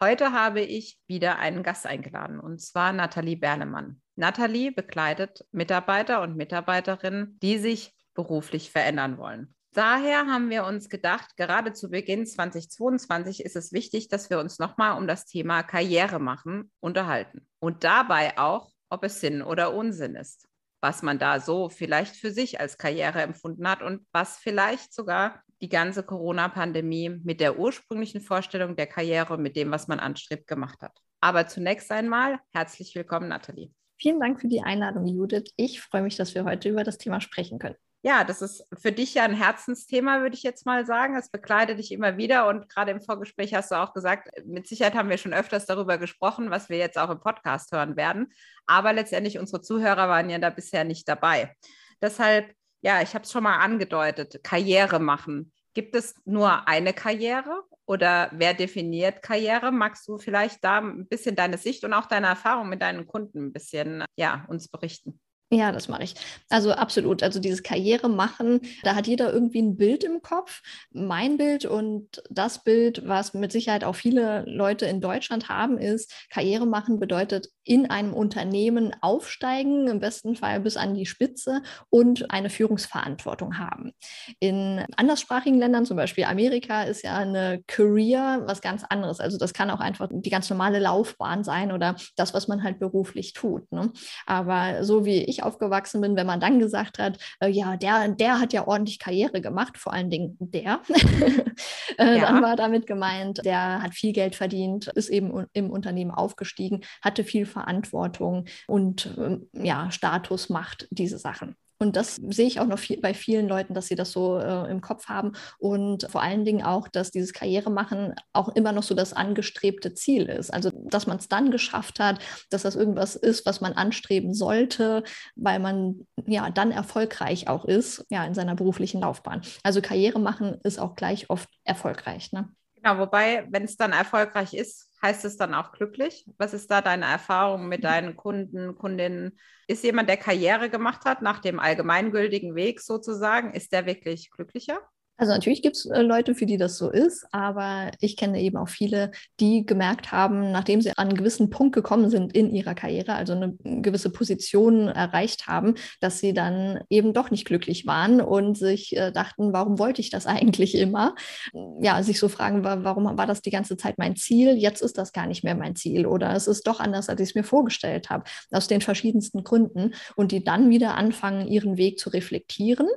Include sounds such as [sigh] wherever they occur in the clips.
Heute habe ich wieder einen Gast eingeladen und zwar Nathalie Bernemann. Nathalie begleitet Mitarbeiter und Mitarbeiterinnen, die sich beruflich verändern wollen. Daher haben wir uns gedacht, gerade zu Beginn 2022 ist es wichtig, dass wir uns nochmal um das Thema Karriere machen unterhalten und dabei auch, ob es Sinn oder Unsinn ist was man da so vielleicht für sich als Karriere empfunden hat und was vielleicht sogar die ganze Corona-Pandemie mit der ursprünglichen Vorstellung der Karriere, mit dem, was man anstrebt, gemacht hat. Aber zunächst einmal herzlich willkommen, Nathalie. Vielen Dank für die Einladung, Judith. Ich freue mich, dass wir heute über das Thema sprechen können ja, das ist für dich ja ein Herzensthema, würde ich jetzt mal sagen. Es begleitet dich immer wieder und gerade im Vorgespräch hast du auch gesagt, mit Sicherheit haben wir schon öfters darüber gesprochen, was wir jetzt auch im Podcast hören werden. Aber letztendlich unsere Zuhörer waren ja da bisher nicht dabei. Deshalb, ja, ich habe es schon mal angedeutet, Karriere machen. Gibt es nur eine Karriere oder wer definiert Karriere? Magst du vielleicht da ein bisschen deine Sicht und auch deine Erfahrung mit deinen Kunden ein bisschen ja, uns berichten? Ja, das mache ich. Also absolut. Also dieses Karriere machen, da hat jeder irgendwie ein Bild im Kopf. Mein Bild und das Bild, was mit Sicherheit auch viele Leute in Deutschland haben, ist, Karriere machen bedeutet in einem Unternehmen aufsteigen, im besten Fall bis an die Spitze und eine Führungsverantwortung haben. In anderssprachigen Ländern, zum Beispiel Amerika, ist ja eine Career was ganz anderes. Also das kann auch einfach die ganz normale Laufbahn sein oder das, was man halt beruflich tut. Ne? Aber so wie ich aufgewachsen bin, wenn man dann gesagt hat, äh, ja, der, der hat ja ordentlich Karriere gemacht, vor allen Dingen der, [laughs] [laughs] äh, ja. dann war damit gemeint, der hat viel Geld verdient, ist eben im Unternehmen aufgestiegen, hatte viel Verantwortung und ähm, ja, Status, Macht, diese Sachen. Und das sehe ich auch noch viel, bei vielen Leuten, dass sie das so äh, im Kopf haben. Und vor allen Dingen auch, dass dieses Karrieremachen auch immer noch so das angestrebte Ziel ist. Also, dass man es dann geschafft hat, dass das irgendwas ist, was man anstreben sollte, weil man ja dann erfolgreich auch ist, ja, in seiner beruflichen Laufbahn. Also Karriere machen ist auch gleich oft erfolgreich. Ne? Genau, wobei, wenn es dann erfolgreich ist, heißt es dann auch glücklich? Was ist da deine Erfahrung mit deinen Kunden, Kundinnen? Ist jemand, der Karriere gemacht hat, nach dem allgemeingültigen Weg sozusagen, ist der wirklich glücklicher? Also natürlich gibt es äh, Leute, für die das so ist, aber ich kenne eben auch viele, die gemerkt haben, nachdem sie an einen gewissen Punkt gekommen sind in ihrer Karriere, also eine gewisse Position erreicht haben, dass sie dann eben doch nicht glücklich waren und sich äh, dachten, warum wollte ich das [laughs] eigentlich immer? Ja, sich so fragen, warum war das die ganze Zeit mein Ziel? Jetzt ist das gar nicht mehr mein Ziel oder es ist doch anders, als ich es mir vorgestellt habe, aus den verschiedensten Gründen und die dann wieder anfangen, ihren Weg zu reflektieren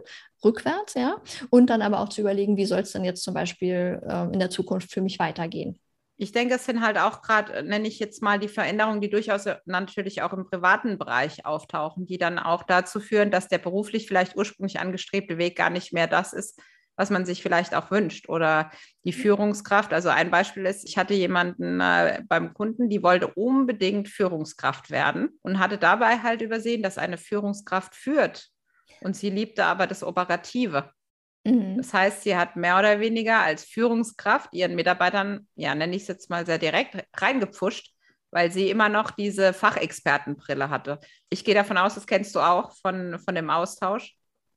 rückwärts, ja, und dann aber auch zu überlegen, wie soll es denn jetzt zum Beispiel äh, in der Zukunft für mich weitergehen. Ich denke, es sind halt auch gerade, äh, nenne ich jetzt mal die Veränderungen, die durchaus äh, natürlich auch im privaten Bereich auftauchen, die dann auch dazu führen, dass der beruflich vielleicht ursprünglich angestrebte Weg gar nicht mehr das ist, was man sich vielleicht auch wünscht. Oder die Führungskraft. Also ein Beispiel ist, ich hatte jemanden äh, beim Kunden, die wollte unbedingt Führungskraft werden und hatte dabei halt übersehen, dass eine Führungskraft führt und sie liebte aber das Operative. Mhm. Das heißt, sie hat mehr oder weniger als Führungskraft ihren Mitarbeitern, ja, nenne ich es jetzt mal sehr direkt, reingepfuscht, weil sie immer noch diese Fachexpertenbrille hatte. Ich gehe davon aus, das kennst du auch von, von dem Austausch.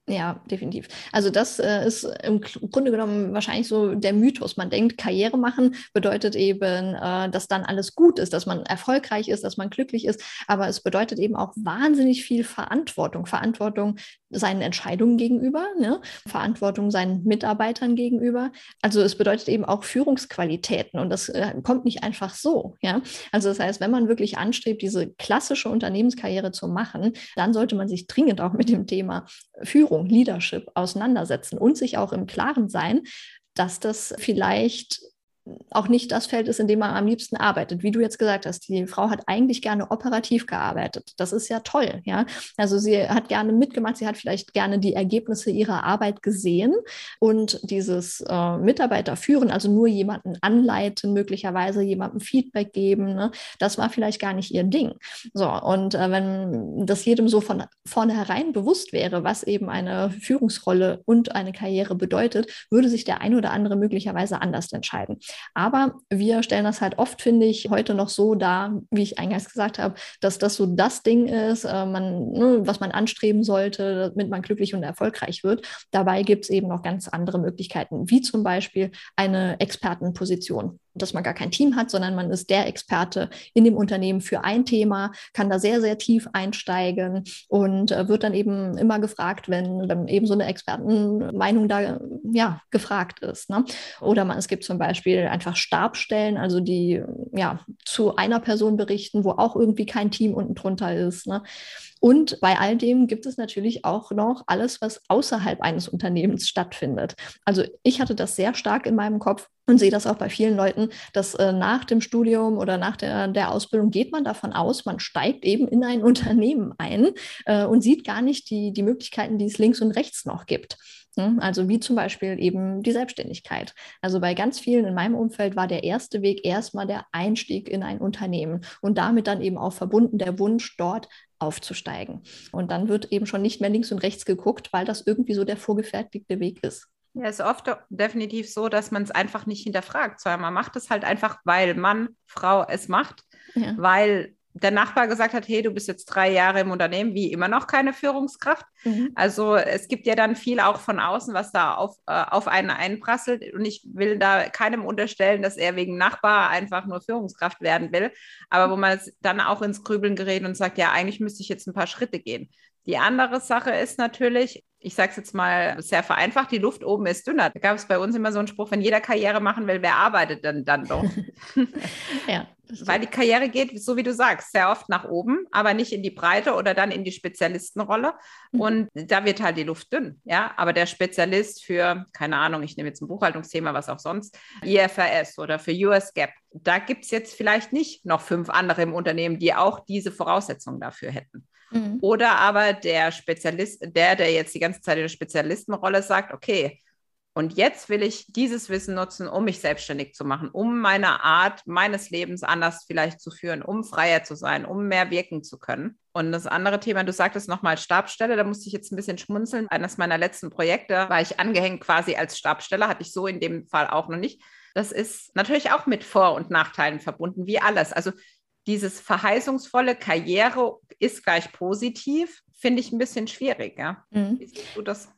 Ja, definitiv. Also das äh, ist im Grunde genommen wahrscheinlich so der Mythos. Man denkt, Karriere machen bedeutet eben, äh, dass dann alles gut ist, dass man erfolgreich ist, dass man glücklich ist. Aber es bedeutet eben auch wahnsinnig viel Verantwortung. Verantwortung seinen Entscheidungen gegenüber, ne? Verantwortung seinen Mitarbeitern gegenüber. Also es bedeutet eben auch Führungsqualitäten und das äh, kommt nicht einfach so. Ja? Also das heißt, wenn man wirklich anstrebt, diese klassische Unternehmenskarriere zu machen, dann sollte man sich dringend auch mit dem Thema Führung Führung, Leadership auseinandersetzen und sich auch im Klaren sein, dass das vielleicht auch nicht das Feld ist, in dem man am liebsten arbeitet. Wie du jetzt gesagt hast, die Frau hat eigentlich gerne operativ gearbeitet. Das ist ja toll, ja. Also sie hat gerne mitgemacht, sie hat vielleicht gerne die Ergebnisse ihrer Arbeit gesehen und dieses äh, Mitarbeiter führen, also nur jemanden anleiten, möglicherweise jemandem Feedback geben, ne? das war vielleicht gar nicht ihr Ding. So, und äh, wenn das jedem so von vornherein bewusst wäre, was eben eine Führungsrolle und eine Karriere bedeutet, würde sich der ein oder andere möglicherweise anders entscheiden. Aber wir stellen das halt oft, finde ich, heute noch so dar, wie ich eingangs gesagt habe, dass das so das Ding ist, äh, man, ne, was man anstreben sollte, damit man glücklich und erfolgreich wird. Dabei gibt es eben noch ganz andere Möglichkeiten, wie zum Beispiel eine Expertenposition dass man gar kein Team hat, sondern man ist der Experte in dem Unternehmen für ein Thema, kann da sehr, sehr tief einsteigen und äh, wird dann eben immer gefragt, wenn dann eben so eine Expertenmeinung da ja, gefragt ist. Ne? Oder man, es gibt zum Beispiel einfach Stabstellen, also die ja zu einer Person berichten, wo auch irgendwie kein Team unten drunter ist. Ne? Und bei all dem gibt es natürlich auch noch alles, was außerhalb eines Unternehmens stattfindet. Also ich hatte das sehr stark in meinem Kopf und sehe das auch bei vielen Leuten, dass äh, nach dem Studium oder nach der, der Ausbildung geht man davon aus, man steigt eben in ein [laughs] Unternehmen ein äh, und sieht gar nicht die, die Möglichkeiten, die es links und rechts noch gibt. Hm, also wie zum Beispiel eben die Selbstständigkeit. Also bei ganz vielen in meinem Umfeld war der erste Weg erstmal der Einstieg in ein Unternehmen und damit dann eben auch verbunden der Wunsch, dort aufzusteigen. Und dann wird eben schon nicht mehr links und rechts geguckt, weil das irgendwie so der vorgefertigte Weg ist. Ja, ist oft definitiv so, dass man es einfach nicht hinterfragt, sondern man macht es halt einfach, weil Mann, Frau es macht, ja. weil der Nachbar gesagt hat, hey, du bist jetzt drei Jahre im Unternehmen, wie immer noch keine Führungskraft. Mhm. Also es gibt ja dann viel auch von außen, was da auf, äh, auf einen einprasselt. Und ich will da keinem unterstellen, dass er wegen Nachbar einfach nur Führungskraft werden will. Aber wo man dann auch ins Grübeln gerät und sagt, ja, eigentlich müsste ich jetzt ein paar Schritte gehen. Die andere Sache ist natürlich, ich sage es jetzt mal sehr vereinfacht, die Luft oben ist dünner. Da gab es bei uns immer so einen Spruch, wenn jeder Karriere machen will, wer arbeitet denn dann doch? [laughs] ja. Weil die Karriere geht, so wie du sagst, sehr oft nach oben, aber nicht in die Breite oder dann in die Spezialistenrolle. Mhm. Und da wird halt die Luft dünn. Ja, aber der Spezialist für, keine Ahnung, ich nehme jetzt ein Buchhaltungsthema, was auch sonst, IFRS oder für US Gap, da gibt es jetzt vielleicht nicht noch fünf andere im Unternehmen, die auch diese Voraussetzungen dafür hätten. Mhm. Oder aber der Spezialist, der, der jetzt die ganze Zeit in der Spezialistenrolle sagt, okay, und jetzt will ich dieses Wissen nutzen, um mich selbstständig zu machen, um meine Art meines Lebens anders vielleicht zu führen, um freier zu sein, um mehr wirken zu können. Und das andere Thema, du sagtest nochmal Stabstelle, da musste ich jetzt ein bisschen schmunzeln. Eines meiner letzten Projekte war ich angehängt quasi als Stabstelle, hatte ich so in dem Fall auch noch nicht. Das ist natürlich auch mit Vor- und Nachteilen verbunden, wie alles. Also dieses verheißungsvolle Karriere ist gleich positiv, finde ich ein bisschen schwierig. Ja? Mhm. Wie siehst du das?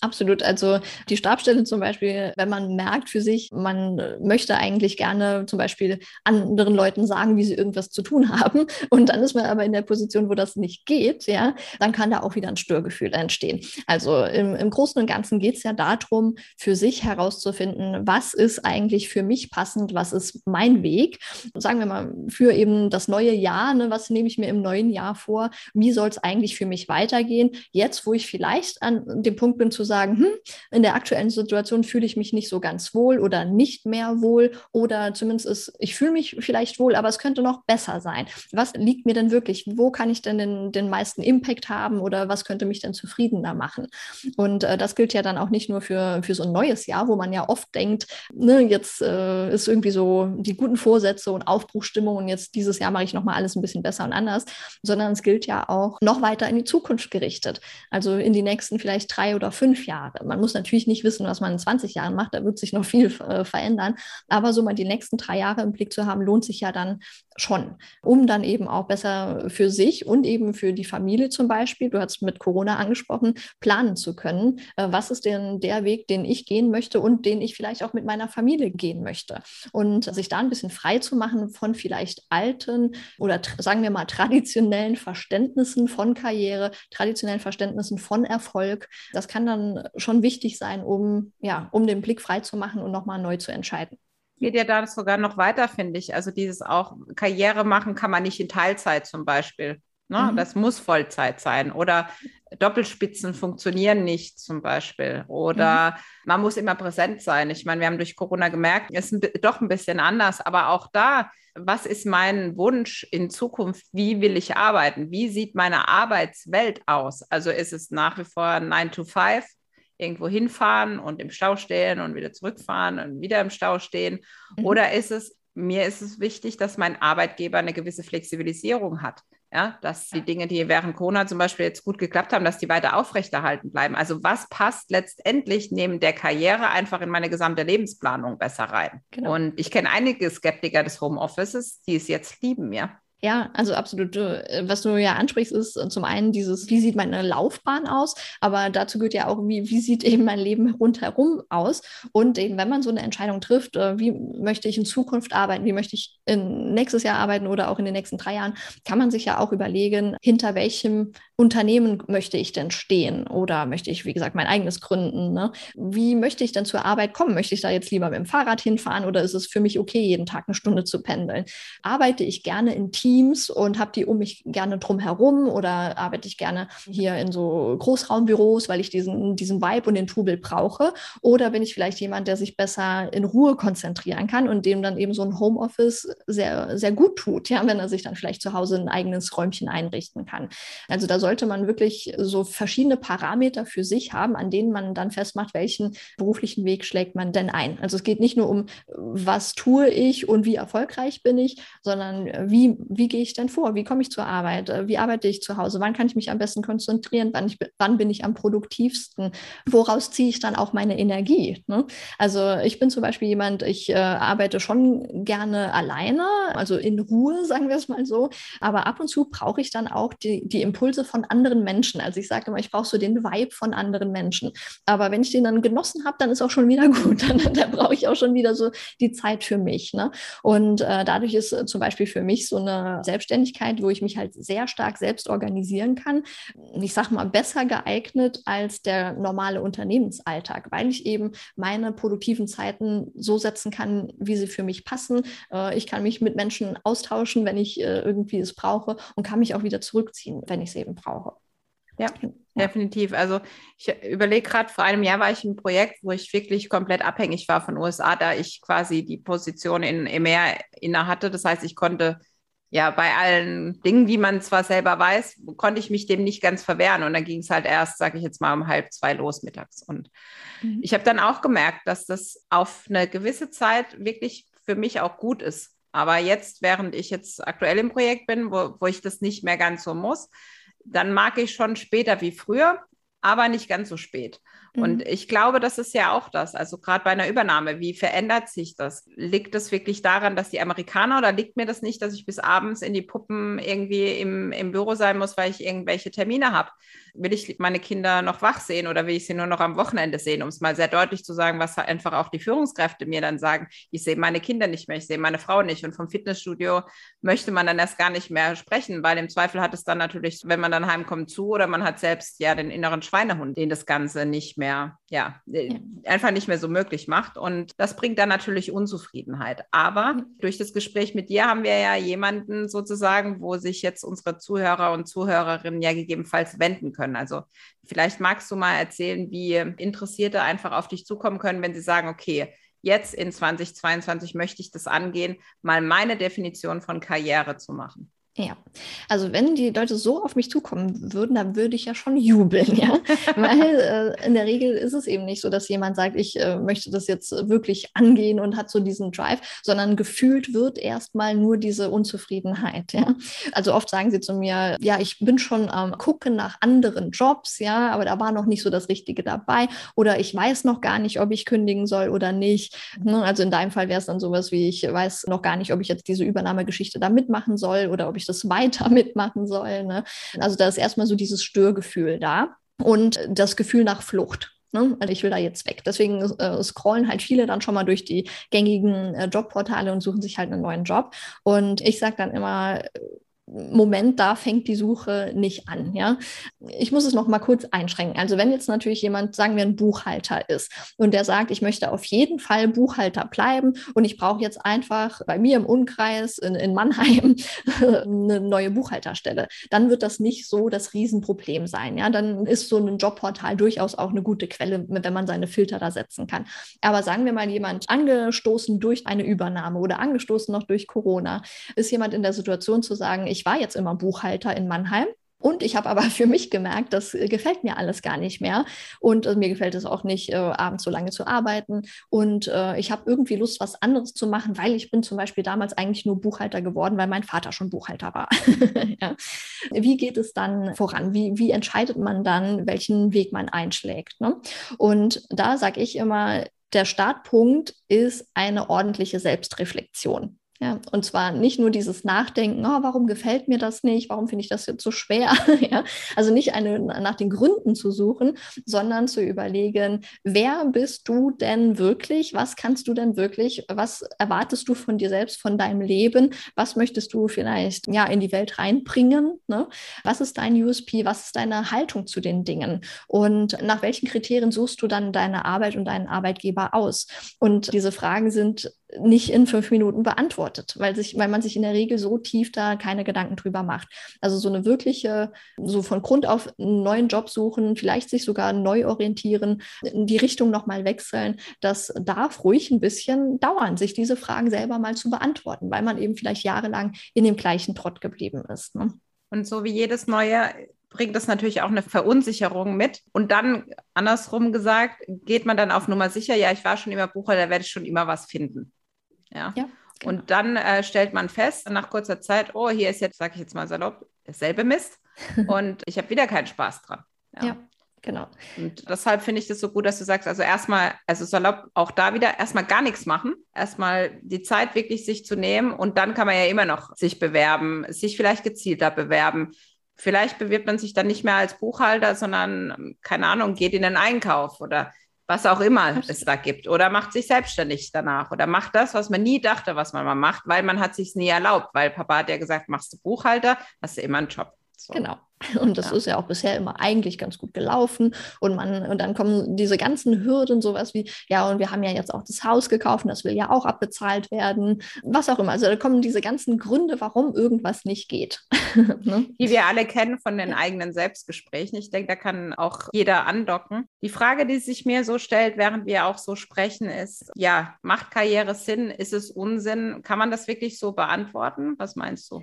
Absolut. Also die Stabstelle zum Beispiel, wenn man merkt für sich, man möchte eigentlich gerne zum Beispiel anderen Leuten sagen, wie sie irgendwas zu tun [laughs] haben. Und dann ist man aber in der Position, wo das nicht geht, ja, dann kann da auch wieder ein Störgefühl entstehen. Also im, im Großen und Ganzen geht es ja darum, für sich herauszufinden, was ist eigentlich für mich passend, was ist mein Weg. Sagen wir mal, für eben das neue Jahr, ne, was nehme ich mir im neuen Jahr vor? Wie soll es eigentlich für mich weitergehen? Jetzt, wo ich vielleicht an dem Punkt Punkt bin zu sagen, hm, in der aktuellen Situation fühle ich mich nicht so ganz wohl oder nicht mehr wohl oder zumindest ist, ich fühle mich vielleicht wohl, aber es könnte noch besser sein. Was liegt mir denn wirklich? Wo kann ich denn den, den meisten Impact haben oder was könnte mich denn zufriedener machen? Und äh, das gilt ja dann auch nicht nur für, für so ein neues Jahr, wo man ja oft denkt, ne, jetzt äh, ist irgendwie so die guten Vorsätze und Aufbruchstimmung und jetzt dieses Jahr mache ich nochmal alles ein bisschen besser und anders, sondern es gilt ja auch noch weiter in die Zukunft gerichtet. Also in die nächsten vielleicht drei oder fünf Jahre. Man muss natürlich nicht wissen, was man in 20 Jahren macht, da wird sich noch viel äh, verändern. Aber so mal die nächsten drei Jahre im Blick zu haben, lohnt sich ja dann schon, um dann eben auch besser für sich und eben für die Familie zum Beispiel, du hast mit Corona angesprochen, planen zu können. Äh, was ist denn der Weg, den ich gehen möchte und den ich vielleicht auch mit meiner Familie gehen möchte? Und sich da ein bisschen frei zu machen von vielleicht alten oder sagen wir mal traditionellen Verständnissen von Karriere, traditionellen Verständnissen von Erfolg. Das kann dann schon wichtig sein, um, ja, um den Blick frei zu machen und nochmal neu zu entscheiden geht ja da sogar noch weiter, finde ich. Also dieses auch Karriere machen kann man nicht in Teilzeit zum Beispiel. Ne? Mhm. Das muss Vollzeit sein. Oder Doppelspitzen funktionieren nicht zum Beispiel. Oder mhm. man muss immer präsent sein. Ich meine, wir haben durch Corona gemerkt, es ist doch ein bisschen anders. Aber auch da, was ist mein Wunsch in Zukunft? Wie will ich arbeiten? Wie sieht meine Arbeitswelt aus? Also ist es nach wie vor 9 to 5? irgendwo hinfahren und im Stau stehen und wieder zurückfahren und wieder im Stau stehen? Mhm. Oder ist es, mir ist es wichtig, dass mein Arbeitgeber eine gewisse Flexibilisierung hat. Ja, dass die Dinge, die während Corona zum Beispiel jetzt gut geklappt haben, dass die weiter aufrechterhalten bleiben. Also was passt letztendlich neben der Karriere einfach in meine gesamte Lebensplanung besser rein? Genau. Und ich kenne einige Skeptiker des Homeoffices, die es jetzt lieben, ja. Ja, also absolut. Äh, was du ja ansprichst, ist äh, zum einen dieses, wie sieht meine Laufbahn aus, aber dazu gehört ja auch, wie, wie sieht eben mein Leben rundherum aus. Und eben, wenn man so eine Entscheidung trifft, äh, wie möchte ich in Zukunft arbeiten, wie möchte ich in nächstes Jahr arbeiten oder auch in den nächsten drei Jahren, kann man sich ja auch überlegen, hinter welchem Unternehmen möchte ich denn stehen oder möchte ich, wie gesagt, mein eigenes gründen. Ne? Wie möchte ich denn zur Arbeit kommen? Möchte ich da jetzt lieber mit dem Fahrrad hinfahren oder ist es für mich okay, jeden Tag eine Stunde zu pendeln? Arbeite ich gerne in Teams? Und habe die um mich gerne drumherum oder arbeite ich gerne hier in so Großraumbüros, weil ich diesen, diesen Vibe und den Trubel brauche? Oder bin ich vielleicht jemand, der sich besser in Ruhe konzentrieren kann und dem dann eben so ein Homeoffice sehr, sehr gut tut, ja, wenn er sich dann vielleicht zu Hause ein eigenes Räumchen einrichten kann. Also da sollte man wirklich so verschiedene Parameter für sich haben, an denen man dann festmacht, welchen beruflichen Weg schlägt man denn ein. Also es geht nicht nur um, was tue ich und wie erfolgreich bin ich, sondern wie, wie gehe ich denn vor? Wie komme ich zur Arbeit? Äh, wie arbeite ich zu Hause? Wann kann ich mich am besten konzentrieren? Wann, ich, wann bin ich am produktivsten? Woraus ziehe ich dann auch meine Energie? Ne? Also ich bin zum Beispiel jemand, ich äh, arbeite schon gerne alleine, also in Ruhe, [laughs] sagen wir es mal so. Aber ab und zu brauche ich dann auch die, die Impulse von anderen Menschen. Also ich sage immer, ich brauche so den Vibe von anderen Menschen. Aber wenn ich den dann genossen habe, dann ist auch schon wieder [laughs] gut. Dann, dann brauche ich auch schon wieder so die Zeit für mich. Ne? Und äh, dadurch ist äh, zum Beispiel für mich so eine Selbstständigkeit, wo ich mich halt sehr stark selbst organisieren kann. Ich sage mal, besser geeignet als der normale Unternehmensalltag, weil ich eben meine produktiven Zeiten so setzen kann, wie sie für mich passen. Äh, ich kann mich mit Menschen austauschen, wenn ich äh, irgendwie es brauche und kann mich auch wieder zurückziehen, wenn ich es eben brauche. Ja, definitiv. Also ich überlege gerade, vor einem Jahr war ich im Projekt, wo ich wirklich komplett abhängig war von USA, da ich quasi die Position in EMEA inne hatte. Das heißt, ich konnte ja, bei allen Dingen, die man zwar selber weiß, konnte ich mich dem nicht ganz verwehren. Und dann ging es halt erst, sage ich jetzt mal, um halb zwei los mittags. Und mhm. ich habe dann auch gemerkt, dass das auf eine gewisse Zeit wirklich für mich auch gut ist. Aber jetzt, während ich jetzt aktuell im Projekt bin, wo, wo ich das nicht mehr ganz so muss, dann mag ich schon später wie früher, aber nicht ganz so spät. Und mhm. ich glaube, das ist ja auch das. Also gerade bei einer Übernahme, wie verändert sich das? Liegt es wirklich daran, dass die Amerikaner oder liegt mir das nicht, dass ich bis abends in die Puppen irgendwie im, im Büro sein muss, weil ich irgendwelche Termine habe? Will ich meine Kinder noch wach sehen oder will ich sie nur noch am Wochenende sehen, um es mal sehr deutlich zu sagen, was einfach auch die Führungskräfte mir dann sagen, ich sehe meine Kinder nicht mehr, ich sehe meine Frau nicht. Und vom Fitnessstudio möchte man dann erst gar nicht mehr sprechen, weil im Zweifel hat es dann natürlich, wenn man dann heimkommt, zu oder man hat selbst ja den inneren Schweinehund, den das Ganze nicht mehr, ja, äh, ja. einfach nicht mehr so möglich macht. Und das bringt dann natürlich Unzufriedenheit. Aber durch das Gespräch mit dir haben wir ja jemanden sozusagen, wo sich jetzt unsere Zuhörer und Zuhörerinnen ja gegebenenfalls wenden können. Also vielleicht magst du mal erzählen, wie Interessierte einfach auf dich zukommen können, wenn sie sagen, okay, jetzt in 2022 möchte ich das angehen, mal meine Definition von Karriere zu machen. Ja, also wenn die Leute so auf mich zukommen würden, dann würde ich ja schon jubeln, ja. [laughs] Weil äh, in der Regel ist es eben nicht so, dass jemand sagt, ich äh, möchte das jetzt wirklich angehen und hat so diesen Drive, sondern gefühlt wird erstmal nur diese Unzufriedenheit, ja. Also oft sagen sie zu mir, ja, ich bin schon am ähm, gucken nach anderen Jobs, ja, aber da war noch nicht so das Richtige dabei oder ich weiß noch gar nicht, ob ich kündigen soll oder nicht. Ne? Also in deinem Fall wäre es dann sowas wie, ich weiß noch gar nicht, ob ich jetzt diese Übernahmegeschichte da mitmachen soll oder ob ich das weiter [laughs] mitmachen soll. Ne? Also da ist erstmal so dieses Störgefühl da und das Gefühl nach Flucht. Ne? Also ich will da jetzt weg. Deswegen äh, scrollen halt viele dann schon mal durch die gängigen äh, Jobportale und suchen sich halt einen neuen Job. Und ich sage dann immer, Moment, da fängt die Suche nicht an. Ja? Ich muss es noch mal kurz einschränken. Also wenn jetzt natürlich jemand, sagen wir, ein Buchhalter ist und der sagt, ich möchte auf jeden Fall Buchhalter bleiben und ich brauche jetzt einfach bei mir im Umkreis in, in Mannheim [laughs] eine neue Buchhalterstelle, dann wird das nicht so das Riesenproblem sein. Ja? Dann ist so ein Jobportal durchaus auch eine gute Quelle, wenn man seine Filter da setzen kann. Aber sagen wir mal, jemand angestoßen durch eine Übernahme oder angestoßen noch durch Corona, ist jemand in der Situation zu sagen, ich war jetzt immer Buchhalter in Mannheim und ich habe aber [laughs] für mich gemerkt, das äh, gefällt mir alles gar nicht mehr. Und äh, mir gefällt es auch nicht, äh, abends so lange zu arbeiten. Und äh, ich habe irgendwie Lust, was anderes zu machen, weil ich bin zum Beispiel damals eigentlich nur Buchhalter geworden, weil mein Vater schon Buchhalter war. [laughs] ja. Wie geht es dann voran? Wie, wie entscheidet man dann, welchen Weg man einschlägt? Ne? Und da sage ich immer, der Startpunkt ist eine ordentliche Selbstreflexion. Ja, und zwar nicht nur dieses Nachdenken, oh, warum gefällt mir das nicht, warum finde ich das jetzt so schwer. [laughs] ja, also nicht eine, nach den Gründen zu suchen, sondern zu überlegen, wer bist du denn wirklich? Was kannst du denn wirklich? Was erwartest du von dir selbst, von deinem Leben? Was möchtest du vielleicht ja in die Welt reinbringen? Ne? Was ist dein USP? Was ist deine Haltung zu den Dingen? Und nach welchen Kriterien suchst du dann deine Arbeit und deinen Arbeitgeber aus? Und diese Fragen sind nicht in fünf Minuten beantwortet, weil, sich, weil man sich in der Regel so tief da keine Gedanken drüber macht. Also so eine wirkliche, so von Grund auf einen neuen Job suchen, vielleicht sich sogar neu orientieren, die Richtung nochmal wechseln, das darf ruhig ein bisschen dauern, sich diese Fragen selber mal zu beantworten, weil man eben vielleicht jahrelang in dem gleichen Trott geblieben ist. Ne? Und so wie jedes neue bringt das natürlich auch eine Verunsicherung mit. Und dann, andersrum gesagt, geht man dann auf Nummer sicher, ja, ich war schon immer Bucher, da werde ich schon immer was finden. Ja. ja genau. Und dann äh, stellt man fest, nach kurzer Zeit, oh, hier ist jetzt, sage ich jetzt mal salopp, dasselbe Mist. [laughs] und ich habe wieder keinen Spaß dran. Ja. ja. Genau. Und deshalb finde ich das so gut, dass du sagst, also erstmal, also salopp auch da wieder erstmal gar nichts machen, erstmal die Zeit wirklich sich zu nehmen und dann kann man ja immer noch sich bewerben, sich vielleicht gezielter bewerben. Vielleicht bewirbt man sich dann nicht mehr als Buchhalter, sondern, keine Ahnung, geht in den Einkauf oder was auch immer es da gibt. Oder macht sich selbstständig danach. Oder macht das, was man nie dachte, was man mal macht, weil man hat sich nie erlaubt. Weil Papa hat ja gesagt, machst du Buchhalter, hast du immer einen Job. So. Genau. Und das ja. ist ja auch bisher immer eigentlich ganz gut gelaufen. Und man, und dann kommen diese ganzen Hürden, sowas wie, ja, und wir haben ja jetzt auch das Haus gekauft und das will ja auch abbezahlt werden, was auch immer. Also da kommen diese ganzen Gründe, warum irgendwas nicht geht. [laughs] ne? Die wir alle kennen von den ja. eigenen Selbstgesprächen. Ich denke, da kann auch jeder andocken. Die Frage, die sich mir so stellt, während wir auch so sprechen, ist, ja, macht Karriere Sinn? Ist es Unsinn? Kann man das wirklich so beantworten? Was meinst du?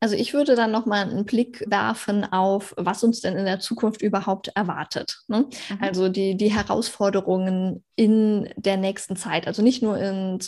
Also ich würde dann nochmal einen Blick werfen auf, was uns denn in der Zukunft überhaupt erwartet. Ne? Mhm. Also die, die Herausforderungen in der nächsten Zeit. Also nicht nur in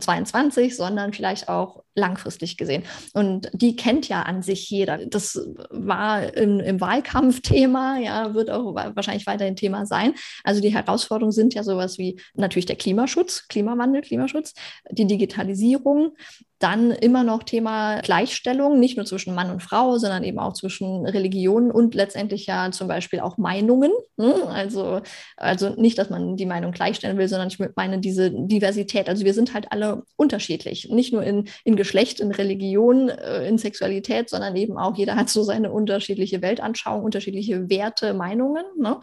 22, sondern vielleicht auch langfristig gesehen. Und die kennt ja an sich jeder. Das war im, im Wahlkampf Thema, ja, wird auch wahrscheinlich weiterhin Thema sein. Also die Herausforderungen sind ja sowas wie natürlich der Klimaschutz, Klimawandel, Klimaschutz, die Digitalisierung, dann immer noch Thema Gleichstellung, nicht nur zwischen Mann und Frau, sondern eben auch zwischen Religionen und letztendlich ja zum Beispiel auch Meinungen. Ne? Also, also nicht, dass man die Meinung gleichstellen will, sondern ich meine diese Diversität. Also wir sind halt alle unterschiedlich, nicht nur in, in Geschlecht, in Religion, äh, in Sexualität, sondern eben auch jeder hat so seine unterschiedliche Weltanschauung, unterschiedliche Werte, Meinungen. Ne?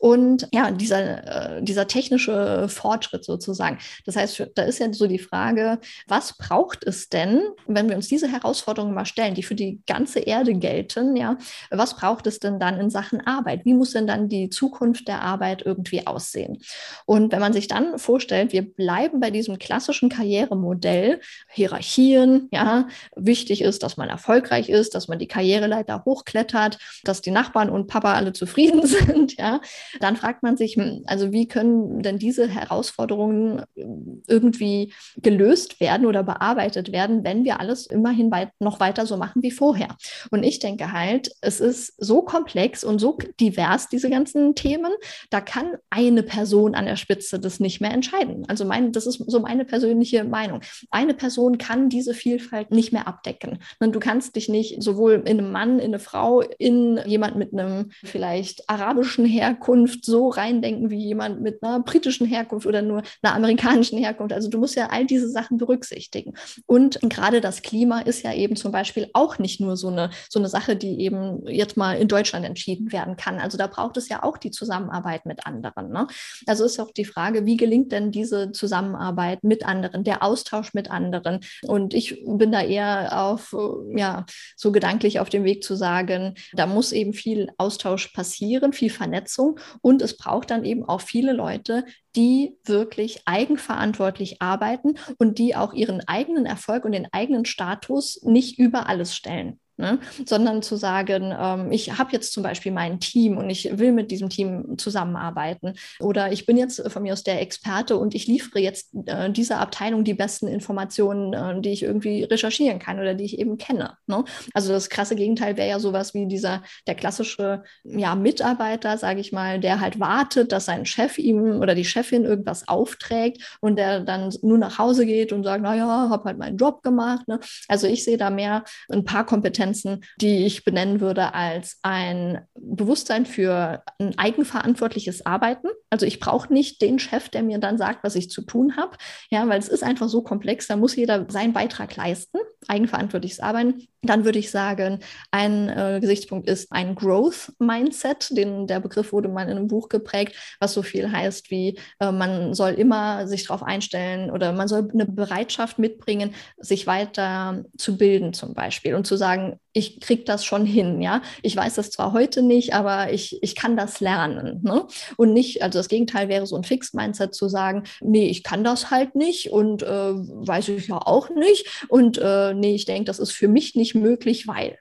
Und ja, dieser, äh, dieser technische Fortschritt sozusagen. Das heißt, da ist ja so die Frage, was braucht es denn, wenn wir uns diese Herausforderungen mal stellen, die für die ganze Erde gelten, ja, was braucht es denn dann in Sachen Arbeit? Wie muss denn dann die Zukunft der Arbeit irgendwie aussehen? Und wenn man sich dann vorstellt, wir bleiben bei diesem klassischen Karrieremodell, Hierarchien, ja, wichtig ist, dass man erfolgreich ist, dass man die Karriereleiter hochklettert, dass die Nachbarn und Papa alle zufrieden [laughs] sind, ja, dann fragt man sich, hm, also wie können denn diese Herausforderungen irgendwie gelöst werden oder bearbeitet werden, wenn wir alles immerhin weit, noch weiter so machen wie vorher. Und ich denke halt, es ist so komplex und so divers, diese ganzen Themen, da kann eine Person an der Spitze das nicht mehr entscheiden. Also mein, das ist so meine persönliche Meinung. Eine Person kann diese Vielfalt nicht mehr abdecken. Und du kannst dich nicht sowohl in einem Mann, in eine Frau, in jemand mit einem vielleicht arabischen Herkunft so reindenken wie jemand mit einer britischen Herkunft oder nur einer amerikanischen Herkunft. Also du musst ja all diese Sachen berücksichtigen. Gerade das Klima ist ja eben zum Beispiel auch nicht nur so eine, so eine Sache, die eben jetzt mal in Deutschland entschieden werden kann. Also da braucht es ja auch die Zusammenarbeit mit anderen. Ne? Also ist auch die Frage, wie gelingt denn diese Zusammenarbeit mit anderen, der Austausch mit anderen? Und ich bin da eher auf, ja, so gedanklich auf dem Weg zu sagen, da muss eben viel Austausch passieren, viel Vernetzung und es braucht dann eben auch viele Leute, die wirklich eigenverantwortlich arbeiten und die auch ihren eigenen Erfolg und den eigenen Status nicht über alles stellen. Ne? sondern zu sagen, ähm, ich habe jetzt zum Beispiel mein Team und ich will mit diesem Team zusammenarbeiten oder ich bin jetzt von mir aus der Experte und ich liefere jetzt äh, dieser Abteilung die besten Informationen, äh, die ich irgendwie recherchieren kann oder die ich eben kenne. Ne? Also das krasse Gegenteil wäre ja sowas wie dieser, der klassische ja, Mitarbeiter, sage ich mal, der halt wartet, dass sein Chef ihm oder die Chefin irgendwas aufträgt und der dann nur nach Hause geht und sagt, naja, habe halt meinen Job gemacht. Ne? Also ich sehe da mehr ein paar Kompetenzen Kompetenzen, die ich benennen würde als ein Bewusstsein für ein eigenverantwortliches Arbeiten. Also ich brauche nicht den Chef, der mir dann sagt, was ich zu tun habe, ja, weil es ist einfach so komplex, da muss jeder seinen Beitrag leisten, eigenverantwortliches Arbeiten. Dann würde ich sagen, ein äh, Gesichtspunkt ist ein Growth Mindset. Den, der Begriff wurde mal in einem Buch geprägt, was so viel heißt wie, äh, man soll immer sich darauf einstellen oder man soll eine Bereitschaft mitbringen, sich weiter zu bilden zum Beispiel und zu sagen, ich kriege das schon hin, ja. Ich weiß das zwar heute nicht, aber ich, ich kann das lernen. Ne? Und nicht, also das Gegenteil wäre so ein Fixed-Mindset zu sagen, nee, ich kann das halt nicht und äh, weiß ich ja auch nicht. Und äh, nee, ich denke, das ist für mich nicht möglich, weil.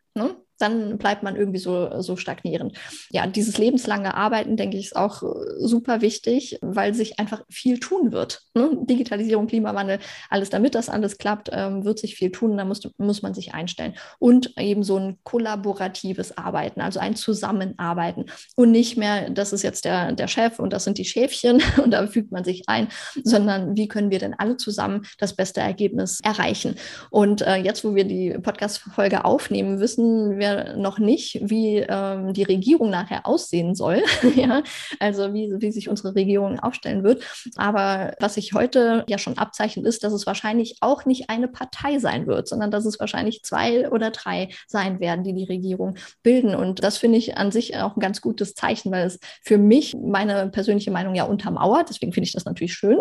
Dann bleibt man irgendwie so, so stagnierend. Ja, dieses lebenslange Arbeiten, denke ich, ist auch äh, super wichtig, weil sich einfach viel tun wird. Ne? Digitalisierung, Klimawandel, alles, damit das alles klappt, ähm, wird sich viel tun. Da muss, muss man sich einstellen. Und eben so ein kollaboratives Arbeiten, also ein Zusammenarbeiten und nicht mehr, das ist jetzt der, der Chef und das sind die Schäfchen [laughs] und da fügt man sich ein, sondern wie können wir denn alle zusammen das beste Ergebnis erreichen? Und äh, jetzt, wo wir die Podcast-Folge aufnehmen, wissen wir noch nicht, wie ähm, die Regierung nachher aussehen soll, [laughs] ja, also wie, wie sich unsere Regierung aufstellen wird. Aber was sich heute ja schon abzeichnet, ist, dass es wahrscheinlich auch nicht eine Partei sein wird, sondern dass es wahrscheinlich zwei oder drei sein werden, die die Regierung bilden. Und das finde ich an sich auch ein ganz gutes Zeichen, weil es für mich meine persönliche Meinung ja untermauert. Deswegen finde ich das natürlich schön,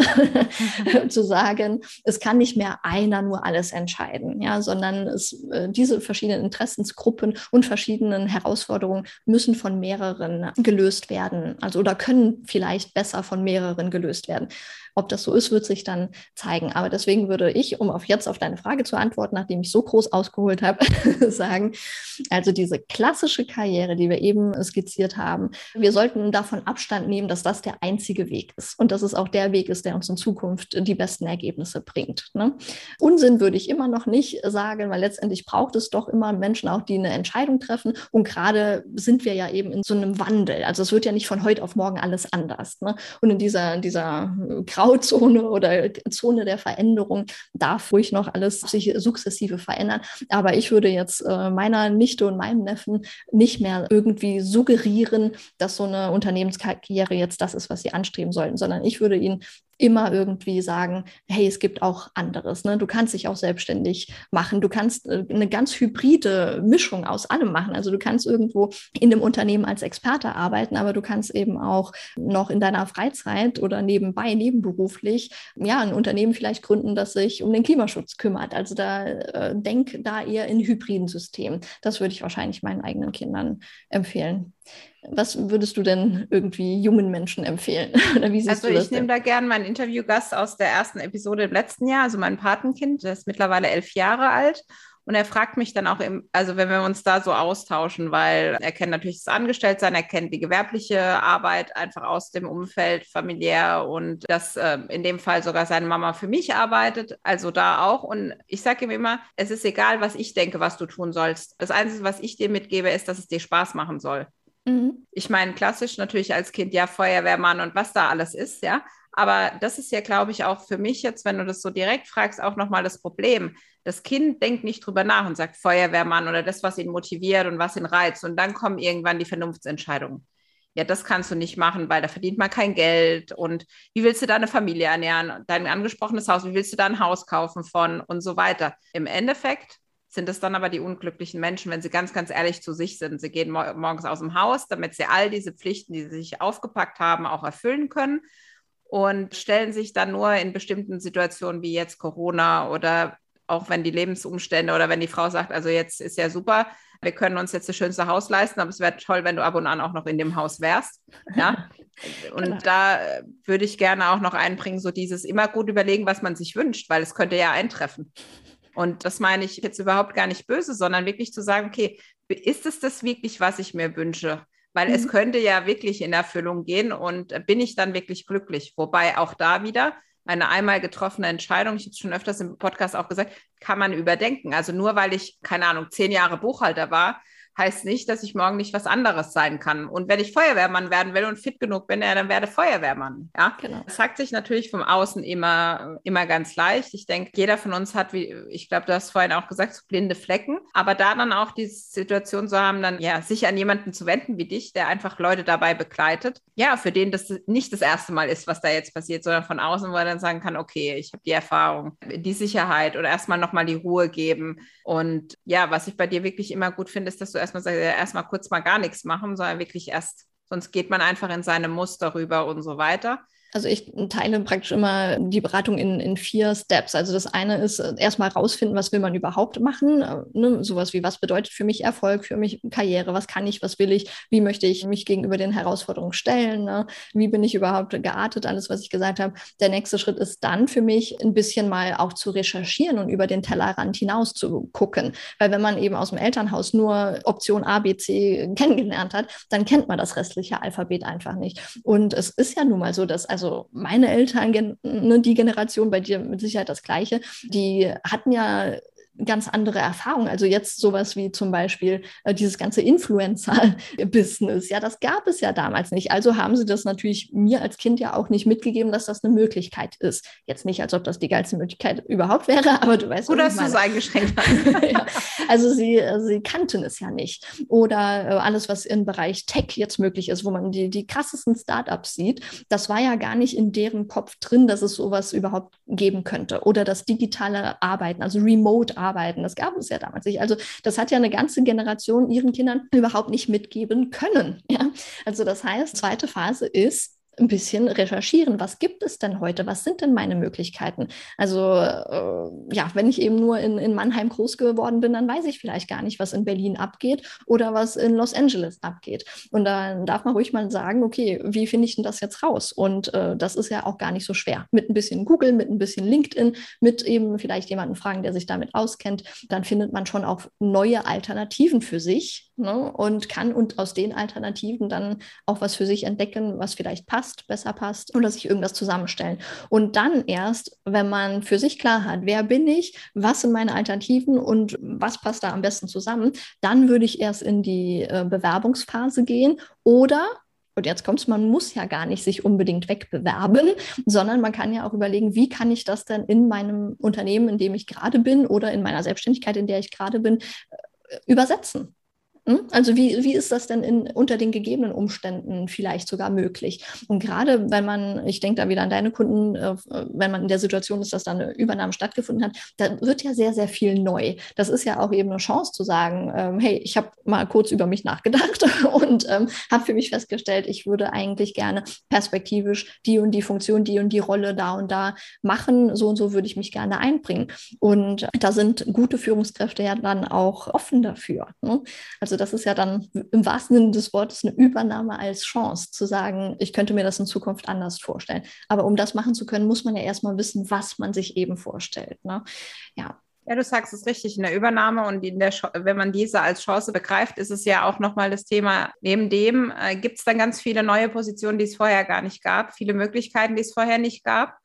[laughs] zu sagen, es kann nicht mehr einer nur alles entscheiden, ja, sondern es, äh, diese verschiedenen Interessensgruppen und verschiedenen Herausforderungen müssen von mehreren gelöst werden. Also oder können vielleicht besser von mehreren gelöst werden. Ob das so ist, wird sich dann zeigen. Aber deswegen würde ich, um auf jetzt auf deine Frage zu antworten, nachdem ich so groß ausgeholt habe, [laughs] sagen, also diese klassische Karriere, die wir eben skizziert haben, wir sollten davon Abstand nehmen, dass das der einzige Weg ist und dass es auch der Weg ist, der uns in Zukunft die besten Ergebnisse bringt. Ne? Unsinn würde ich immer noch nicht sagen, weil letztendlich braucht es doch immer Menschen auch, die eine Entscheidung treffen. Und gerade sind wir ja eben in so einem Wandel. Also es wird ja nicht von heute auf morgen alles anders. Ne? Und in dieser, dieser Grauzone oder Zone der Veränderung darf ruhig noch alles sich sukzessive verändern. Aber ich würde jetzt äh, meiner Nichte und meinem Neffen nicht mehr irgendwie suggerieren, dass so eine Unternehmenskarriere jetzt das ist, was sie anstreben sollten, sondern ich würde ihnen immer irgendwie sagen, hey, es gibt auch anderes. Ne? Du kannst dich auch selbstständig machen. Du kannst äh, eine ganz hybride Mischung aus allem machen. Also du kannst irgendwo in dem Unternehmen als Experte arbeiten, aber du kannst eben auch noch in deiner Freizeit oder nebenbei, nebenberuflich, ja, ein Unternehmen vielleicht gründen, das sich um den Klimaschutz kümmert. Also da äh, denk da eher in hybriden Systemen. Das würde ich wahrscheinlich meinen eigenen Kindern empfehlen. Was würdest du denn irgendwie jungen Menschen empfehlen? [laughs] also ich nehme da gerne meinen Interviewgast aus der ersten Episode im letzten Jahr, also mein Patenkind, der ist mittlerweile elf Jahre alt. Und er fragt mich dann auch, im, also wenn wir uns da so austauschen, weil er kennt natürlich das Angestelltsein, er kennt die gewerbliche Arbeit einfach aus dem Umfeld familiär und dass äh, in dem Fall sogar seine Mama für mich arbeitet, also da auch. Und ich sage ihm immer, es ist egal, was ich denke, was du tun sollst. Das Einzige, was ich dir mitgebe, ist, dass es dir Spaß machen soll. Mhm. Ich meine, klassisch natürlich als Kind ja Feuerwehrmann und was da alles ist, ja. Aber das ist ja, glaube ich, auch für mich jetzt, wenn du das so direkt fragst, auch nochmal das Problem. Das Kind denkt nicht drüber nach und sagt Feuerwehrmann oder das, was ihn motiviert und was ihn reizt. Und dann kommen irgendwann die Vernunftsentscheidungen. Ja, das kannst du nicht machen, weil da verdient man kein Geld. Und wie willst du deine Familie ernähren? Dein angesprochenes Haus, wie willst du da ein Haus kaufen von und so weiter? Im Endeffekt sind es dann aber die unglücklichen Menschen, wenn sie ganz, ganz ehrlich zu sich sind. Sie gehen morgens aus dem Haus, damit sie all diese Pflichten, die sie sich aufgepackt haben, auch erfüllen können und stellen sich dann nur in bestimmten Situationen wie jetzt Corona oder auch wenn die Lebensumstände oder wenn die Frau sagt, also jetzt ist ja super, wir können uns jetzt das schönste Haus leisten, aber es wäre toll, wenn du ab und an auch noch in dem Haus wärst. Ja. [laughs] Und genau. da würde ich gerne auch noch einbringen, so dieses immer gut überlegen, was man sich wünscht, weil es könnte ja eintreffen. Und das meine ich jetzt überhaupt gar nicht böse, sondern wirklich zu sagen, okay, ist es das wirklich, was ich mir wünsche? Weil mhm. es könnte ja wirklich in Erfüllung gehen und bin ich dann wirklich glücklich. Wobei auch da wieder eine einmal getroffene Entscheidung, ich habe es schon öfters im Podcast auch gesagt, kann man überdenken. Also nur weil ich, keine Ahnung, zehn Jahre Buchhalter war, heißt nicht, dass ich morgen nicht was anderes sein kann. Und wenn ich Feuerwehrmann werden will und fit genug bin, ja, dann werde Feuerwehrmann. Ja, genau. Das sagt sich natürlich vom Außen immer, immer ganz leicht. Ich denke, jeder von uns hat, wie ich glaube, du hast vorhin auch gesagt, so blinde Flecken. Aber da dann auch die Situation zu haben, dann ja, sich an jemanden zu wenden wie dich, der einfach Leute dabei begleitet. Ja, für den das nicht das erste Mal ist, was da jetzt passiert, sondern von außen, wo er dann sagen kann, okay, ich habe die Erfahrung, die Sicherheit oder erstmal nochmal die Ruhe geben. Und ja, was ich bei dir wirklich immer gut finde, ist, dass du erstmal sagst, erstmal kurz mal gar nichts machen, sondern wirklich erst, sonst geht man einfach in seine Muster rüber und so weiter. Also ich teile praktisch immer die Beratung in, in vier Steps. Also das eine ist äh, erstmal rausfinden, was will man überhaupt machen. Äh, ne? Sowas wie, was bedeutet für mich Erfolg, für mich Karriere, was kann ich, was will ich, wie möchte ich mich gegenüber den Herausforderungen stellen, ne? wie bin ich überhaupt geartet, alles, was ich gesagt habe. Der nächste Schritt ist dann für mich ein bisschen mal auch zu recherchieren und über den Tellerrand hinaus zu gucken. Weil wenn man eben aus dem Elternhaus nur Option A, B, C kennengelernt hat, dann kennt man das restliche Alphabet einfach nicht. Und es ist ja nun mal so, dass also also meine Eltern, ne, die Generation, bei dir mit Sicherheit das gleiche, die hatten ja ganz andere Erfahrungen. Also jetzt sowas wie zum Beispiel äh, dieses ganze Influencer-Business. Ja, das gab es ja damals nicht. Also haben sie das natürlich mir als Kind ja auch nicht mitgegeben, dass das eine Möglichkeit ist. Jetzt nicht, als ob das die geilste Möglichkeit überhaupt wäre, [laughs] aber du weißt, Oder dass du es eingeschränkt [laughs] hast. ja. Also sie, äh, sie kannten es ja nicht. Oder äh, alles, was im Bereich Tech jetzt möglich ist, wo man die, die krassesten Startups sieht, das war ja gar nicht in deren Kopf drin, dass es sowas überhaupt geben könnte. Oder das digitale Arbeiten, also Remote arbeiten. Das gab es ja damals nicht. Also das hat ja eine ganze Generation ihren Kindern überhaupt nicht mitgeben können. Ja? Also das heißt, zweite Phase ist, ein bisschen recherchieren. Was gibt es denn heute? Was sind denn meine Möglichkeiten? Also äh, ja, wenn ich eben nur in, in Mannheim groß geworden bin, dann weiß ich vielleicht gar nicht, was in Berlin abgeht oder was in Los Angeles abgeht. Und dann darf man ruhig mal sagen, okay, wie finde ich denn das jetzt raus? Und äh, das ist ja auch gar nicht so schwer. Mit ein bisschen Google, mit ein bisschen LinkedIn, mit eben vielleicht jemanden fragen, der sich damit auskennt, dann findet man schon auch neue Alternativen für sich ne? und kann und aus den Alternativen dann auch was für sich entdecken, was vielleicht passt, besser passt oder sich irgendwas zusammenstellen. Und dann erst, wenn man für sich klar hat, wer bin ich, was sind meine Alternativen und was passt da am besten zusammen, dann würde ich erst in die äh, Bewerbungsphase gehen oder und jetzt kommt es, man muss ja gar nicht sich unbedingt wegbewerben, sondern man kann ja auch überlegen, wie kann ich das denn in meinem Unternehmen, in dem ich gerade bin oder in meiner Selbstständigkeit, in der ich gerade bin, äh, übersetzen. Hm? Also wie, wie ist das denn in, unter den gegebenen Umständen vielleicht sogar möglich? Und gerade wenn man, ich denke da wieder an deine Kunden, äh, wenn man in der Situation ist, dass da eine Übernahme stattgefunden hat, da wird ja sehr, sehr viel neu. Das ist ja auch eben eine Chance zu sagen, ähm, hey, ich habe mal kurz über mich nachgedacht [laughs] und ähm, habe für mich festgestellt, ich würde eigentlich gerne perspektivisch die und die Funktion, die und die Rolle da und da machen. So und so würde ich mich gerne einbringen. Und da sind gute Führungskräfte ja dann auch offen dafür. Ne? Also also das ist ja dann im wahrsten Sinne des Wortes eine Übernahme als Chance, zu sagen, ich könnte mir das in Zukunft anders vorstellen. Aber um das machen zu können, muss man ja erstmal wissen, was man sich eben vorstellt. Ne? Ja. Ja, du sagst es richtig. In der Übernahme und in der, wenn man diese als Chance begreift, ist es ja auch nochmal das Thema. Neben dem äh, gibt es dann ganz viele neue Positionen, die es vorher gar nicht gab, viele Möglichkeiten, die es vorher nicht gab.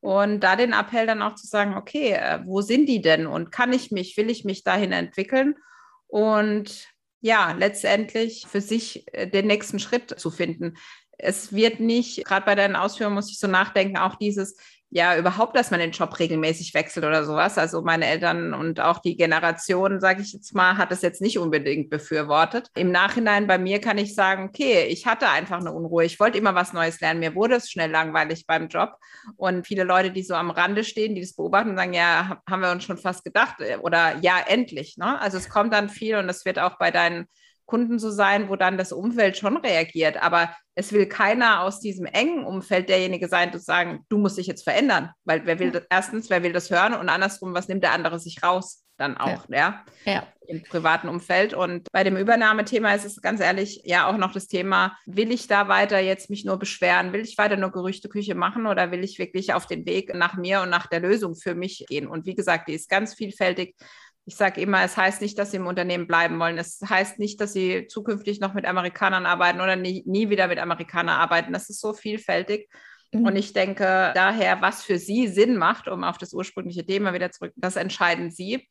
Und da den Appell dann auch zu sagen, okay, äh, wo sind die denn und kann ich mich, will ich mich dahin entwickeln? Und ja, letztendlich für sich äh, den nächsten Schritt zu finden. es wird nicht, gerade bei deinen Ausführungen muss ich so nachdenken, auch dieses, ja, überhaupt, dass man den Job regelmäßig wechselt oder sowas. Also meine Eltern und auch die Generation, sage ich jetzt mal, hat es jetzt nicht unbedingt befürwortet. Im Nachhinein bei mir kann ich sagen, okay, ich hatte einfach eine Unruhe. Ich wollte immer was Neues lernen. Mir wurde es schnell langweilig beim Job. Und viele Leute, die so am Rande stehen, die das beobachten sagen, ja, haben wir uns schon fast gedacht oder ja, endlich. Ne? Also es kommt dann viel und es wird auch bei deinen Kunden so sein, wo dann das Umfeld schon reagiert. Aber es will keiner aus diesem engen Umfeld derjenige sein, zu sagen, du musst dich jetzt verändern. Weil wer will das, erstens, wer will das hören und andersrum, was nimmt der andere sich raus? Dann auch, ja. ja. ja. Im privaten Umfeld. Und bei dem Übernahmethema ist es ganz ehrlich ja auch noch das Thema, will ich da weiter jetzt mich nur beschweren? Will ich weiter nur Gerüchteküche machen oder will ich wirklich auf den Weg nach mir und nach der Lösung für mich gehen? Und wie gesagt, die ist ganz vielfältig ich sage immer, es heißt nicht, dass sie im Unternehmen bleiben wollen. Es heißt nicht, dass sie zukünftig noch mit Amerikanern arbeiten oder nie, nie wieder mit Amerikanern arbeiten. Das ist so vielfältig. Mhm. Und ich denke daher, was für sie Sinn macht, um auf das ursprüngliche Thema wieder zurück, das entscheiden sie.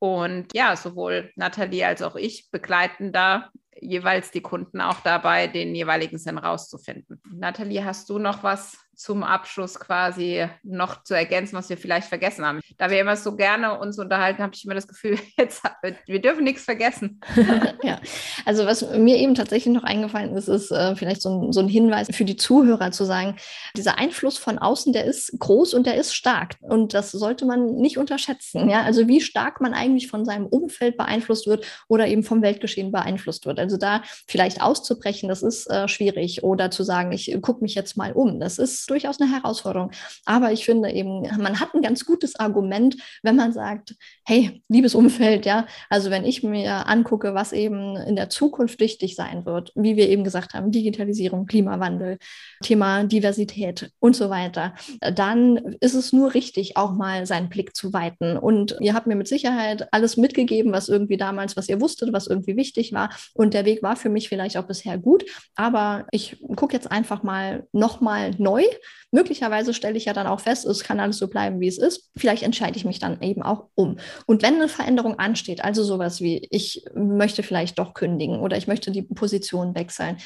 Und ja, sowohl Nathalie als auch ich begleiten da jeweils die Kunden auch dabei, den jeweiligen Sinn rauszufinden. Nathalie, hast du noch was zum Abschluss quasi noch zu ergänzen, was wir vielleicht vergessen haben. Da wir immer so gerne uns unterhalten, habe ich immer das Gefühl, [laughs] jetzt, wir dürfen nichts vergessen. [laughs] ja, also was mir eben tatsächlich noch eingefallen ist, ist äh, vielleicht so ein, so ein Hinweis für die Zuhörer zu sagen, dieser Einfluss von außen, der ist groß und der ist stark und das sollte man nicht unterschätzen. Ja? Also wie stark man eigentlich von seinem Umfeld beeinflusst wird oder eben vom Weltgeschehen beeinflusst wird. Also da vielleicht auszubrechen, das ist äh, schwierig oder zu sagen, ich gucke mich jetzt mal um, das ist durchaus eine Herausforderung. Aber ich finde eben, man hat ein ganz gutes Argument, wenn man sagt, hey, liebes Umfeld, ja, also wenn ich mir angucke, was eben in der Zukunft wichtig sein wird, wie wir eben gesagt haben, Digitalisierung, Klimawandel, Thema Diversität und so weiter, dann ist es nur richtig, auch mal seinen Blick zu weiten. Und ihr habt mir mit Sicherheit alles mitgegeben, was irgendwie damals, was ihr wusstet, was irgendwie wichtig war. Und der Weg war für mich vielleicht auch bisher gut, aber ich gucke jetzt einfach mal nochmal neu Möglicherweise stelle ich ja dann auch fest, es kann alles so bleiben, wie es ist. Vielleicht entscheide ich mich dann eben auch um. Und wenn eine Veränderung ansteht, also sowas wie, ich möchte vielleicht doch kündigen oder ich möchte die Position wechseln,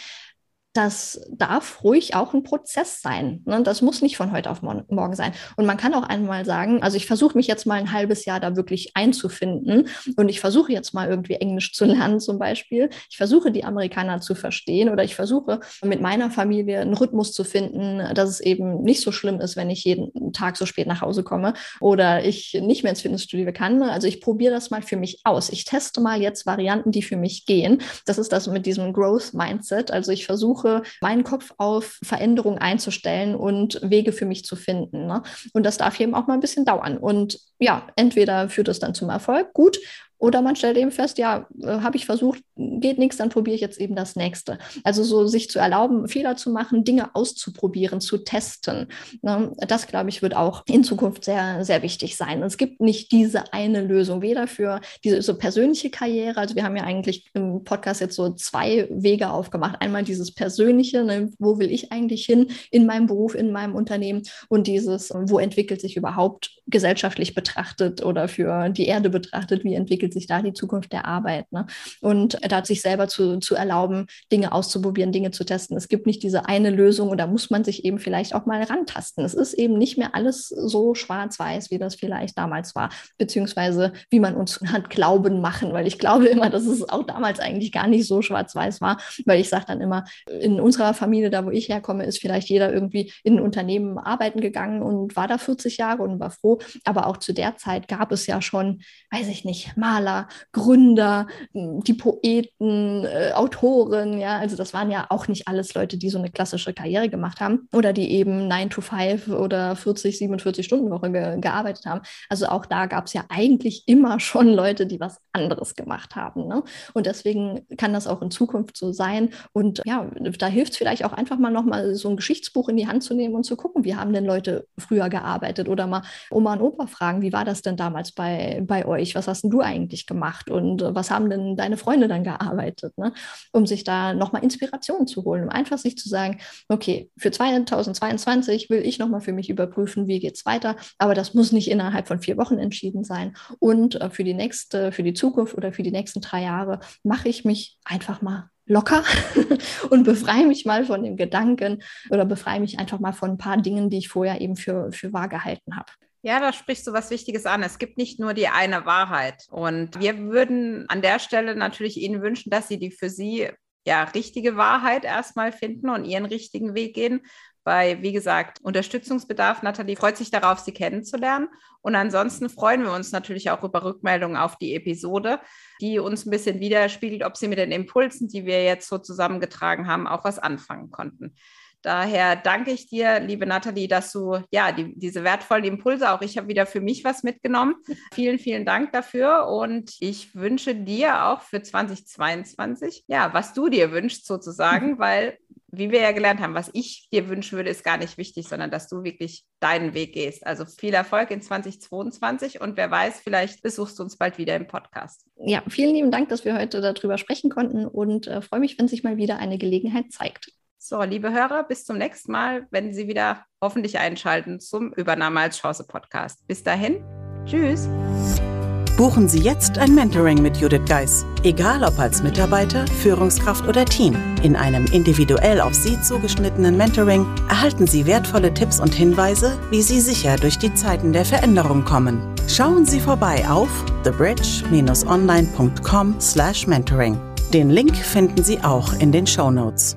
das darf ruhig auch ein Prozess sein. Ne? Das muss nicht von heute auf morgen sein. Und man kann auch einmal sagen, also ich versuche mich jetzt mal ein halbes Jahr da wirklich einzufinden und ich versuche jetzt mal irgendwie Englisch zu lernen zum Beispiel. Ich versuche die Amerikaner zu verstehen oder ich versuche mit meiner Familie einen Rhythmus zu finden, dass es eben nicht so schlimm ist, wenn ich jeden Tag so spät nach Hause komme oder ich nicht mehr ins Fitnessstudio kann. Also ich probiere das mal für mich aus. Ich teste mal jetzt Varianten, die für mich gehen. Das ist das mit diesem Growth Mindset. Also ich versuche versuche, meinen Kopf auf Veränderung einzustellen und Wege für mich zu finden. Ne? Und das darf eben auch mal ein bisschen dauern. Und ja, entweder führt es dann zum Erfolg, gut, oder man stellt eben fest, ja, äh, habe ich versucht, geht nichts, dann probiere ich jetzt eben das nächste. Also so sich zu erlauben, Fehler zu machen, Dinge auszuprobieren, zu testen. Ne? Das, glaube ich, wird auch in Zukunft sehr, sehr wichtig sein. Es gibt nicht diese eine Lösung, weder für diese so persönliche Karriere, also wir haben ja eigentlich im Podcast jetzt so zwei Wege aufgemacht. Einmal dieses persönliche, ne? wo will ich eigentlich hin in meinem Beruf, in meinem Unternehmen und dieses, wo entwickelt sich überhaupt gesellschaftlich betrachtet oder für die Erde betrachtet, wie entwickelt entwickelt sich da die Zukunft der Arbeit. Ne? Und da sich selber zu, zu erlauben, Dinge auszuprobieren, Dinge zu testen. Es gibt nicht diese eine Lösung und da muss man sich eben vielleicht auch mal rantasten. Es ist eben nicht mehr alles so schwarz-weiß, wie das vielleicht damals war, beziehungsweise wie man uns [laughs] hat glauben machen, weil ich glaube immer, dass es auch damals eigentlich gar nicht so schwarz-weiß war, weil ich sage dann immer, in unserer Familie, da wo ich herkomme, ist vielleicht jeder irgendwie in ein Unternehmen arbeiten gegangen und war da 40 Jahre und war froh. Aber auch zu der Zeit gab es ja schon, weiß ich nicht, Maler, Maler, Gründer, die Poeten, äh, Autoren, ja, also das waren ja auch nicht alles Leute, die so eine klassische Karriere gemacht haben oder die eben 9 to 5 oder 40, 47 Stunden Woche ge gearbeitet haben. Also auch da gab es ja eigentlich immer schon Leute, die was anderes gemacht haben. Ne? Und deswegen kann das auch in Zukunft so sein. Und ja, da hilft es vielleicht auch einfach mal nochmal so ein Geschichtsbuch in die Hand zu nehmen und zu gucken, wie haben denn Leute früher gearbeitet oder mal Oma und Opa fragen, wie war das denn damals bei, bei euch? Was hast denn du eigentlich eigentlich gemacht und äh, was haben denn deine Freunde dann gearbeitet, ne? um sich da nochmal Inspiration zu holen, um einfach sich zu sagen, okay, für 2022 will ich nochmal für mich überprüfen, wie geht es weiter, aber das muss nicht innerhalb von vier Wochen entschieden sein und äh, für die nächste, für die Zukunft oder für die nächsten drei Jahre mache ich mich einfach mal locker [laughs] und befreie mich mal von dem Gedanken oder befreie mich einfach mal von ein paar Dingen, die ich vorher eben für, für wahr gehalten habe. Ja, da sprichst du was Wichtiges an. Es gibt nicht nur die eine Wahrheit. Und wir würden an der Stelle natürlich Ihnen wünschen, dass Sie die für Sie ja richtige Wahrheit erstmal finden und Ihren richtigen Weg gehen. Bei, wie gesagt, Unterstützungsbedarf. Nathalie freut sich darauf, Sie kennenzulernen. Und ansonsten freuen wir uns natürlich auch über Rückmeldungen auf die Episode, die uns ein bisschen widerspiegelt, ob Sie mit den Impulsen, die wir jetzt so zusammengetragen haben, auch was anfangen konnten. Daher danke ich dir, liebe Nathalie, dass du ja die, diese wertvollen Impulse, auch ich habe wieder für mich was mitgenommen. [laughs] Vielen, vielen Dank dafür und ich wünsche dir auch für 2022, ja, was du dir wünschst sozusagen, [laughs] weil wie wir ja gelernt haben, was ich dir wünschen würde, ist gar nicht wichtig, sondern dass du wirklich deinen Weg gehst. Also viel Erfolg in 2022 und wer weiß, vielleicht besuchst du uns bald wieder im Podcast. Ja, vielen lieben Dank, dass wir heute darüber sprechen konnten und äh, freue mich, wenn sich mal wieder eine Gelegenheit zeigt. So, liebe Hörer, bis zum nächsten Mal, wenn Sie wieder hoffentlich einschalten zum Übernahme als Chance Podcast. Bis dahin, tschüss. Buchen Sie jetzt ein Mentoring mit Judith Geis, egal ob als Mitarbeiter, Führungskraft oder Team. In einem individuell auf Sie zugeschnittenen Mentoring erhalten Sie wertvolle Tipps und Hinweise, wie Sie sicher durch die Zeiten der Veränderung kommen. Schauen Sie vorbei auf thebridge-online.com/mentoring. Den Link finden Sie auch in den Show Notes.